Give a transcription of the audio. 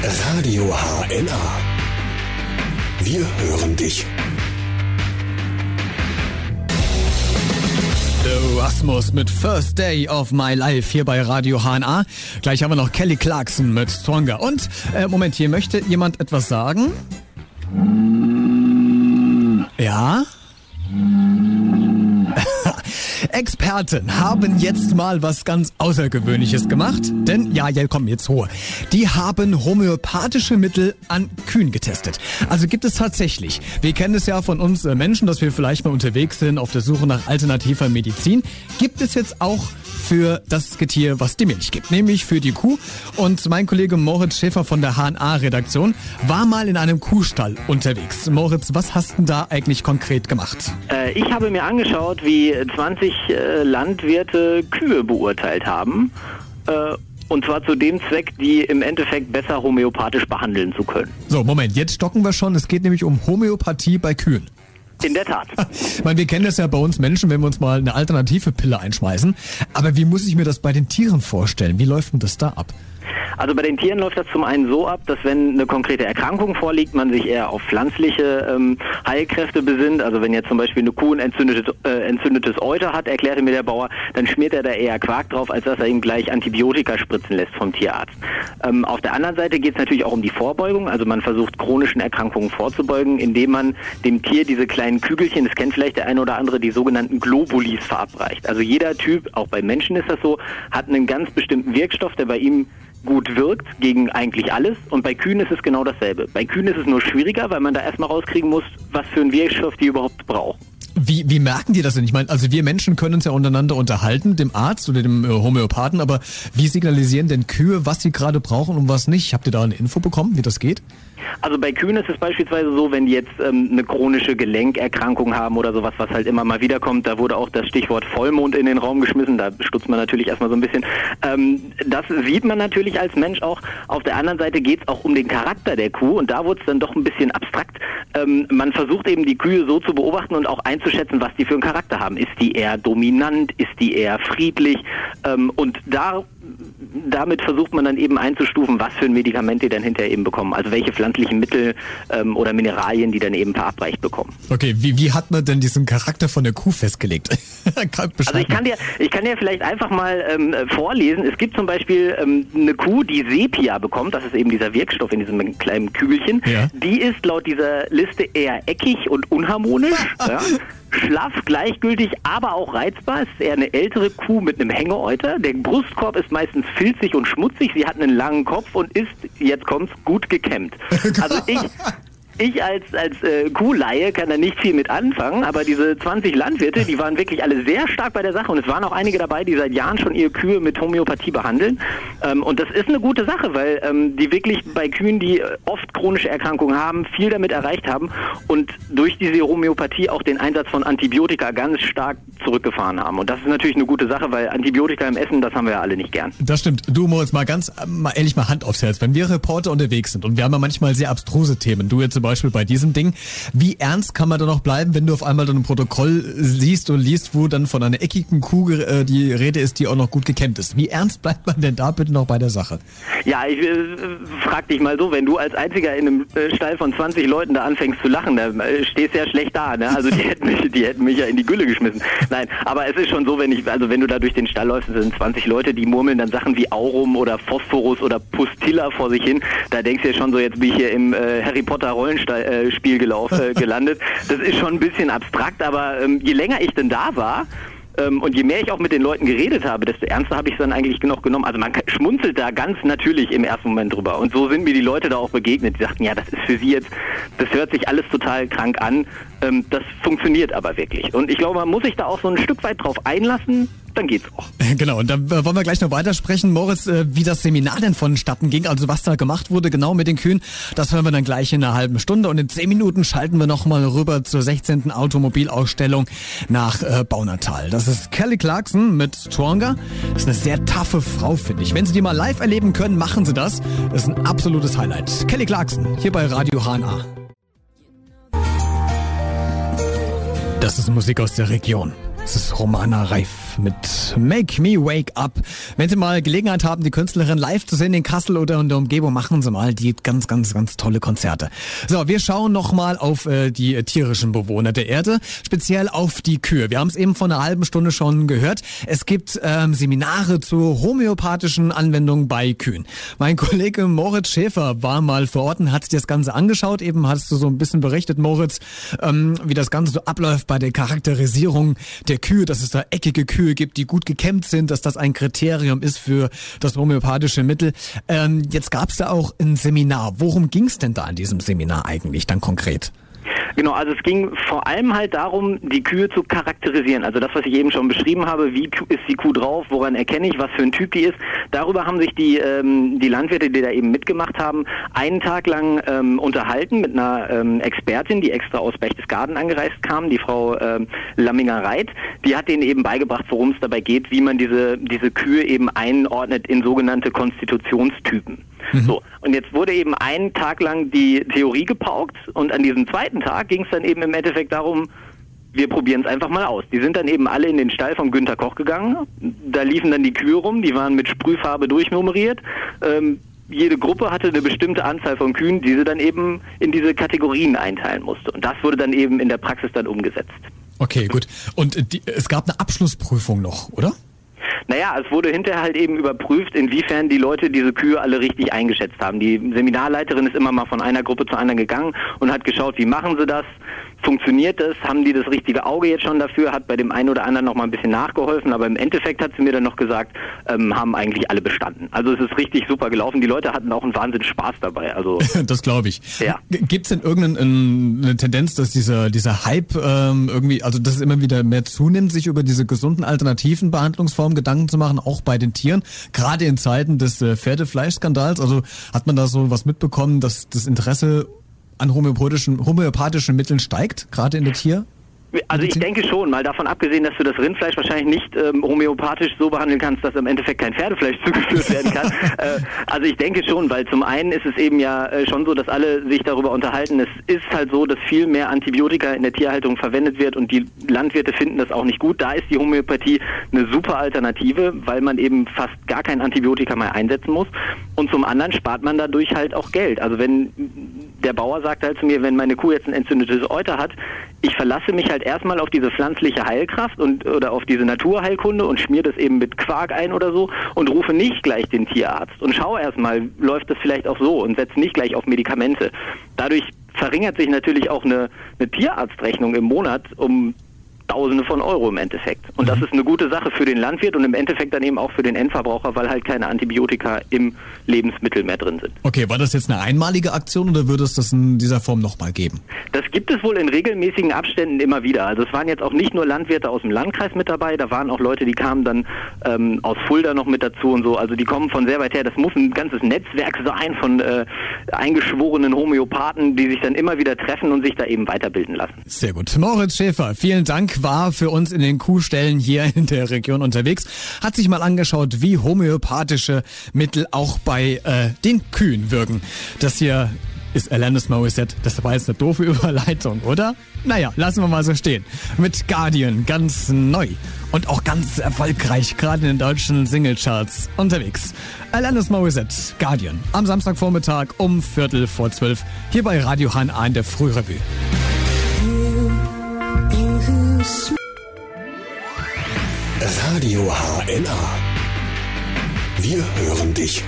Radio HNA. Wir hören dich. The Rasmus mit First Day of My Life hier bei Radio HNA. Gleich haben wir noch Kelly Clarkson mit Stronger. Und, äh, Moment, hier möchte jemand etwas sagen? Ja? Experten haben jetzt mal was ganz Außergewöhnliches gemacht. Denn, ja, ja, komm, jetzt hohe. Die haben homöopathische Mittel an Kühen getestet. Also gibt es tatsächlich. Wir kennen es ja von uns äh, Menschen, dass wir vielleicht mal unterwegs sind auf der Suche nach alternativer Medizin. Gibt es jetzt auch für das Getier, was die Milch gibt, nämlich für die Kuh. Und mein Kollege Moritz Schäfer von der HNA-Redaktion war mal in einem Kuhstall unterwegs. Moritz, was hast du da eigentlich konkret gemacht? Äh, ich habe mir angeschaut, wie 20 äh, Landwirte Kühe beurteilt haben. Äh, und zwar zu dem Zweck, die im Endeffekt besser homöopathisch behandeln zu können. So, Moment, jetzt stocken wir schon. Es geht nämlich um Homöopathie bei Kühen. In der Tat. Ich meine, wir kennen das ja bei uns Menschen, wenn wir uns mal eine alternative Pille einschmeißen. Aber wie muss ich mir das bei den Tieren vorstellen? Wie läuft denn das da ab? Also bei den Tieren läuft das zum einen so ab, dass wenn eine konkrete Erkrankung vorliegt, man sich eher auf pflanzliche ähm, Heilkräfte besinnt. Also wenn jetzt zum Beispiel eine Kuh ein entzündetes, äh, entzündetes Euter hat, erklärte mir der Bauer, dann schmiert er da eher Quark drauf, als dass er ihm gleich Antibiotika spritzen lässt vom Tierarzt. Ähm, auf der anderen Seite geht es natürlich auch um die Vorbeugung. Also man versucht chronischen Erkrankungen vorzubeugen, indem man dem Tier diese kleinen Kügelchen, das kennt vielleicht der eine oder andere, die sogenannten Globulis verabreicht. Also jeder Typ, auch bei Menschen ist das so, hat einen ganz bestimmten Wirkstoff, der bei ihm gut wirkt gegen eigentlich alles. Und bei Kühen ist es genau dasselbe. Bei Kühen ist es nur schwieriger, weil man da erstmal rauskriegen muss, was für einen Wirkstoff die überhaupt brauchen. Wie, wie merken die das denn? Ich meine, also wir Menschen können uns ja untereinander unterhalten, dem Arzt oder dem äh, Homöopathen, aber wie signalisieren denn Kühe, was sie gerade brauchen und was nicht? Habt ihr da eine Info bekommen, wie das geht? Also bei Kühen ist es beispielsweise so, wenn die jetzt ähm, eine chronische Gelenkerkrankung haben oder sowas, was halt immer mal wiederkommt, da wurde auch das Stichwort Vollmond in den Raum geschmissen, da stutzt man natürlich erstmal so ein bisschen. Ähm, das sieht man natürlich als Mensch auch. Auf der anderen Seite geht es auch um den Charakter der Kuh und da wurde es dann doch ein bisschen abstrakt. Ähm, man versucht eben die Kühe so zu beobachten und auch einzuschätzen, was die für einen Charakter haben. Ist die eher dominant, ist die eher friedlich? Ähm, und da damit versucht man dann eben einzustufen, was für ein Medikament die dann hinterher eben bekommen. Also welche pflanzlichen Mittel ähm, oder Mineralien die dann eben verabreicht bekommen. Okay, wie, wie hat man denn diesen Charakter von der Kuh festgelegt? also ich kann dir, ich kann dir vielleicht einfach mal ähm, vorlesen. Es gibt zum Beispiel ähm, eine Kuh, die Sepia bekommt, das ist eben dieser Wirkstoff in diesem kleinen Kügelchen. Ja. Die ist laut dieser Liste eher eckig und unharmonisch. ja schlaff, gleichgültig, aber auch reizbar. Es ist eher eine ältere Kuh mit einem Hängeäuter. Der Brustkorb ist meistens filzig und schmutzig. Sie hat einen langen Kopf und ist, jetzt kommt's, gut gekämmt. Also ich, ich als, als äh, Kuhleihe kann da nicht viel mit anfangen, aber diese 20 Landwirte, die waren wirklich alle sehr stark bei der Sache und es waren auch einige dabei, die seit Jahren schon ihre Kühe mit Homöopathie behandeln. Ähm, und das ist eine gute Sache, weil ähm, die wirklich bei Kühen, die oft chronische Erkrankungen haben, viel damit erreicht haben und durch diese Homöopathie auch den Einsatz von Antibiotika ganz stark zurückgefahren haben. Und das ist natürlich eine gute Sache, weil Antibiotika im Essen, das haben wir ja alle nicht gern. Das stimmt. Du, Moritz, mal ganz mal ehrlich mal Hand aufs Herz. Wenn wir Reporter unterwegs sind und wir haben ja manchmal sehr abstruse Themen, du jetzt zum Beispiel bei diesem Ding. Wie ernst kann man da noch bleiben, wenn du auf einmal dann ein Protokoll siehst und liest, wo dann von einer eckigen Kuh äh, die Rede ist, die auch noch gut gekämmt ist? Wie ernst bleibt man denn da bitte noch bei der Sache? Ja, ich äh, frag dich mal so, wenn du als einziger in einem äh, Stall von 20 Leuten da anfängst zu lachen, da äh, stehst du ja schlecht da, ne? Also die hätten mich, die hätten mich ja in die Gülle geschmissen. Nein, aber es ist schon so, wenn ich, also wenn du da durch den Stall läufst, sind 20 Leute, die murmeln dann Sachen wie Aurum oder Phosphorus oder Pustilla vor sich hin. Da denkst du ja schon so, jetzt bin ich hier im äh, Harry Potter Rollenstall äh, Spiel gelaufen, äh, gelandet. Das ist schon ein bisschen abstrakt, aber ähm, je länger ich denn da war, ähm, und je mehr ich auch mit den Leuten geredet habe, desto ernster habe ich es dann eigentlich noch genommen. Also man schmunzelt da ganz natürlich im ersten Moment drüber. Und so sind mir die Leute da auch begegnet. Die sagten, ja, das ist für sie jetzt, das hört sich alles total krank an. Ähm, das funktioniert aber wirklich. Und ich glaube, man muss sich da auch so ein Stück weit drauf einlassen, dann geht's auch. Genau, und dann wollen wir gleich noch weitersprechen. Moritz, äh, wie das Seminar denn vonstatten ging, also was da gemacht wurde, genau mit den Kühen, das hören wir dann gleich in einer halben Stunde. Und in zehn Minuten schalten wir nochmal rüber zur 16. Automobilausstellung nach äh, Baunatal. Das ist Kelly Clarkson mit Stronger. Das ist eine sehr taffe Frau, finde ich. Wenn Sie die mal live erleben können, machen Sie das. Das ist ein absolutes Highlight. Kelly Clarkson, hier bei Radio HNA. Das ist Musik aus der Region. Das ist Romana Reif. Mit Make Me Wake Up. Wenn Sie mal Gelegenheit haben, die Künstlerin live zu sehen in Kassel oder in der Umgebung, machen Sie mal die ganz, ganz, ganz tolle Konzerte. So, wir schauen nochmal auf äh, die tierischen Bewohner der Erde, speziell auf die Kühe. Wir haben es eben vor einer halben Stunde schon gehört. Es gibt ähm, Seminare zur homöopathischen Anwendung bei Kühen. Mein Kollege Moritz Schäfer war mal vor Ort und hat sich das Ganze angeschaut. Eben hast du so ein bisschen berichtet, Moritz, ähm, wie das Ganze so abläuft bei der Charakterisierung der Kühe, dass es da eckige Kühe gibt, die gut gekämmt sind, dass das ein Kriterium ist für das homöopathische Mittel. Ähm, jetzt gab es da auch ein Seminar. Worum ging es denn da in diesem Seminar eigentlich dann konkret? Genau, also es ging vor allem halt darum, die Kühe zu charakterisieren. Also das, was ich eben schon beschrieben habe, wie ist die Kuh drauf, woran erkenne ich, was für ein Typ die ist. Darüber haben sich die, ähm, die Landwirte, die da eben mitgemacht haben, einen Tag lang ähm, unterhalten mit einer ähm, Expertin, die extra aus Berchtesgaden angereist kam, die Frau ähm, Lamminger-Reit. Die hat denen eben beigebracht, worum es dabei geht, wie man diese, diese Kühe eben einordnet in sogenannte Konstitutionstypen. Mhm. So. Und jetzt wurde eben einen Tag lang die Theorie gepaukt und an diesem zweiten Tag ging es dann eben im Endeffekt darum, wir probieren es einfach mal aus. Die sind dann eben alle in den Stall von Günter Koch gegangen. Da liefen dann die Kühe rum, die waren mit Sprühfarbe durchnummeriert. Ähm, jede Gruppe hatte eine bestimmte Anzahl von Kühen, die sie dann eben in diese Kategorien einteilen musste. Und das wurde dann eben in der Praxis dann umgesetzt. Okay, gut. Und die, es gab eine Abschlussprüfung noch, oder? Naja, es wurde hinterher halt eben überprüft, inwiefern die Leute diese Kühe alle richtig eingeschätzt haben. Die Seminarleiterin ist immer mal von einer Gruppe zur anderen gegangen und hat geschaut, wie machen sie das, funktioniert das, haben die das richtige Auge jetzt schon dafür, hat bei dem einen oder anderen noch mal ein bisschen nachgeholfen, aber im Endeffekt hat sie mir dann noch gesagt, ähm, haben eigentlich alle bestanden. Also es ist richtig super gelaufen. Die Leute hatten auch einen Wahnsinn Spaß dabei. Also das glaube ich. Ja. Gibt es denn irgendeine Tendenz, dass dieser dieser Hype ähm, irgendwie, also dass es immer wieder mehr zunimmt, sich über diese gesunden alternativen Behandlungsformen Gedanken zu machen, auch bei den Tieren, gerade in Zeiten des äh, Pferdefleischskandals? Also hat man da so was mitbekommen, dass das Interesse an homöopathischen, homöopathischen Mitteln steigt, gerade in der Tier? Also ich denke schon, mal davon abgesehen, dass du das Rindfleisch wahrscheinlich nicht ähm, homöopathisch so behandeln kannst, dass im Endeffekt kein Pferdefleisch zugeführt werden kann. äh, also ich denke schon, weil zum einen ist es eben ja äh, schon so, dass alle sich darüber unterhalten. Es ist halt so, dass viel mehr Antibiotika in der Tierhaltung verwendet wird und die Landwirte finden das auch nicht gut. Da ist die Homöopathie eine super Alternative, weil man eben fast gar kein Antibiotika mehr einsetzen muss. Und zum anderen spart man dadurch halt auch Geld. Also wenn der Bauer sagt halt zu mir, wenn meine Kuh jetzt ein entzündetes Euter hat, ich verlasse mich halt erstmal auf diese pflanzliche Heilkraft und oder auf diese Naturheilkunde und schmier das eben mit Quark ein oder so und rufe nicht gleich den Tierarzt und schaue erstmal, läuft das vielleicht auch so und setze nicht gleich auf Medikamente. Dadurch verringert sich natürlich auch eine, eine Tierarztrechnung im Monat um Tausende von Euro im Endeffekt. Und das mhm. ist eine gute Sache für den Landwirt und im Endeffekt dann eben auch für den Endverbraucher, weil halt keine Antibiotika im Lebensmittel mehr drin sind. Okay, war das jetzt eine einmalige Aktion oder würde es das in dieser Form nochmal geben? Das gibt es wohl in regelmäßigen Abständen immer wieder. Also es waren jetzt auch nicht nur Landwirte aus dem Landkreis mit dabei, da waren auch Leute, die kamen dann ähm, aus Fulda noch mit dazu und so. Also die kommen von sehr weit her. Das muss ein ganzes Netzwerk sein von äh, eingeschworenen Homöopathen, die sich dann immer wieder treffen und sich da eben weiterbilden lassen. Sehr gut. Moritz Schäfer, vielen Dank war für uns in den Kuhstellen hier in der Region unterwegs, hat sich mal angeschaut, wie homöopathische Mittel auch bei äh, den Kühen wirken. Das hier ist Alanis Morissette. Das war jetzt eine doofe Überleitung, oder? Naja, lassen wir mal so stehen. Mit Guardian ganz neu und auch ganz erfolgreich, gerade in den deutschen Singlecharts unterwegs. Alanis Morissette, Guardian, am Samstagvormittag um Viertel vor zwölf, hier bei Radio Han in der Frührevue. Radio HNA. Wir hören dich.